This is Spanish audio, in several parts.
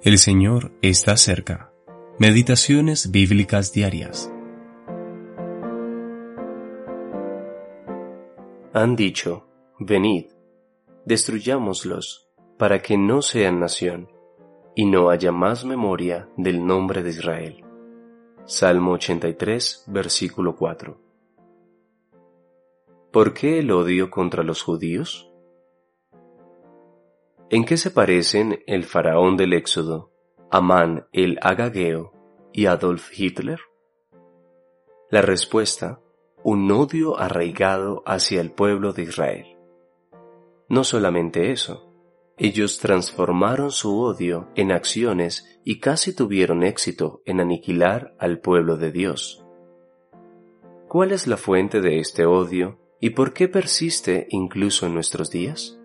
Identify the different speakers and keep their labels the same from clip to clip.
Speaker 1: El Señor está cerca. Meditaciones bíblicas diarias.
Speaker 2: Han dicho, venid, destruyámoslos, para que no sean nación, y no haya más memoria del nombre de Israel. Salmo 83, versículo 4. ¿Por qué el odio contra los judíos? ¿En qué se parecen el faraón del Éxodo, Amán el Agageo y Adolf Hitler? La respuesta, un odio arraigado hacia el pueblo de Israel. No solamente eso, ellos transformaron su odio en acciones y casi tuvieron éxito en aniquilar al pueblo de Dios. ¿Cuál es la fuente de este odio y por qué persiste incluso en nuestros días?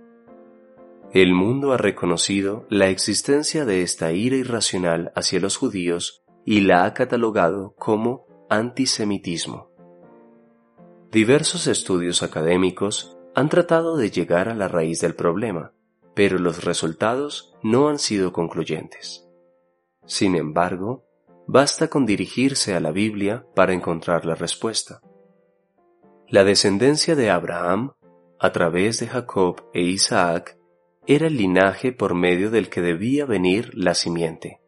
Speaker 2: El mundo ha reconocido la existencia de esta ira irracional hacia los judíos y la ha catalogado como antisemitismo. Diversos estudios académicos han tratado de llegar a la raíz del problema, pero los resultados no han sido concluyentes. Sin embargo, basta con dirigirse a la Biblia para encontrar la respuesta. La descendencia de Abraham, a través de Jacob e Isaac, era el linaje por medio del que debía venir la simiente.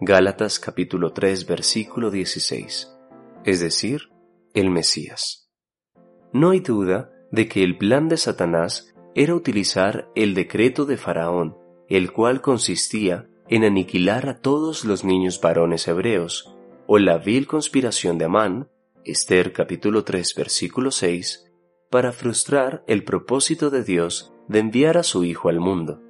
Speaker 2: Gálatas capítulo 3 versículo 16, es decir, el Mesías. No hay duda de que el plan de Satanás era utilizar el decreto de Faraón, el cual consistía en aniquilar a todos los niños varones hebreos, o la vil conspiración de Amán, Esther capítulo 3 versículo 6, para frustrar el propósito de Dios de enviar a su Hijo al mundo.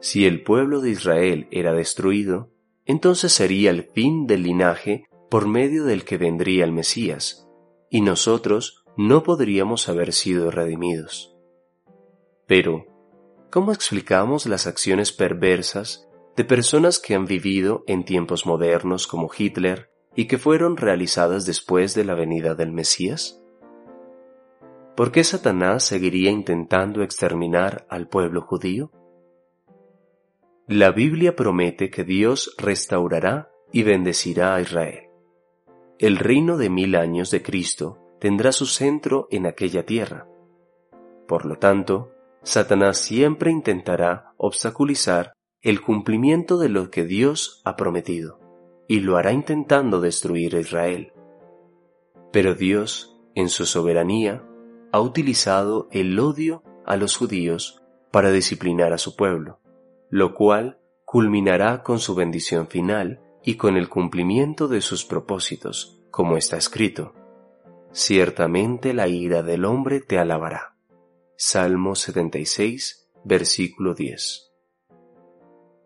Speaker 2: Si el pueblo de Israel era destruido, entonces sería el fin del linaje por medio del que vendría el Mesías, y nosotros no podríamos haber sido redimidos. Pero, ¿cómo explicamos las acciones perversas de personas que han vivido en tiempos modernos como Hitler y que fueron realizadas después de la venida del Mesías? ¿Por qué Satanás seguiría intentando exterminar al pueblo judío? La Biblia promete que Dios restaurará y bendecirá a Israel. El reino de mil años de Cristo tendrá su centro en aquella tierra. Por lo tanto, Satanás siempre intentará obstaculizar el cumplimiento de lo que Dios ha prometido, y lo hará intentando destruir a Israel. Pero Dios, en su soberanía, ha utilizado el odio a los judíos para disciplinar a su pueblo, lo cual culminará con su bendición final y con el cumplimiento de sus propósitos, como está escrito. Ciertamente la ira del hombre te alabará. Salmo 76, versículo 10.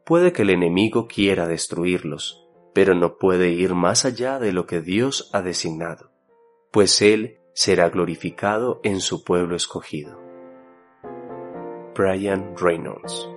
Speaker 2: Puede que el enemigo quiera destruirlos, pero no puede ir más allá de lo que Dios ha designado, pues Él será glorificado en su pueblo escogido. Brian Reynolds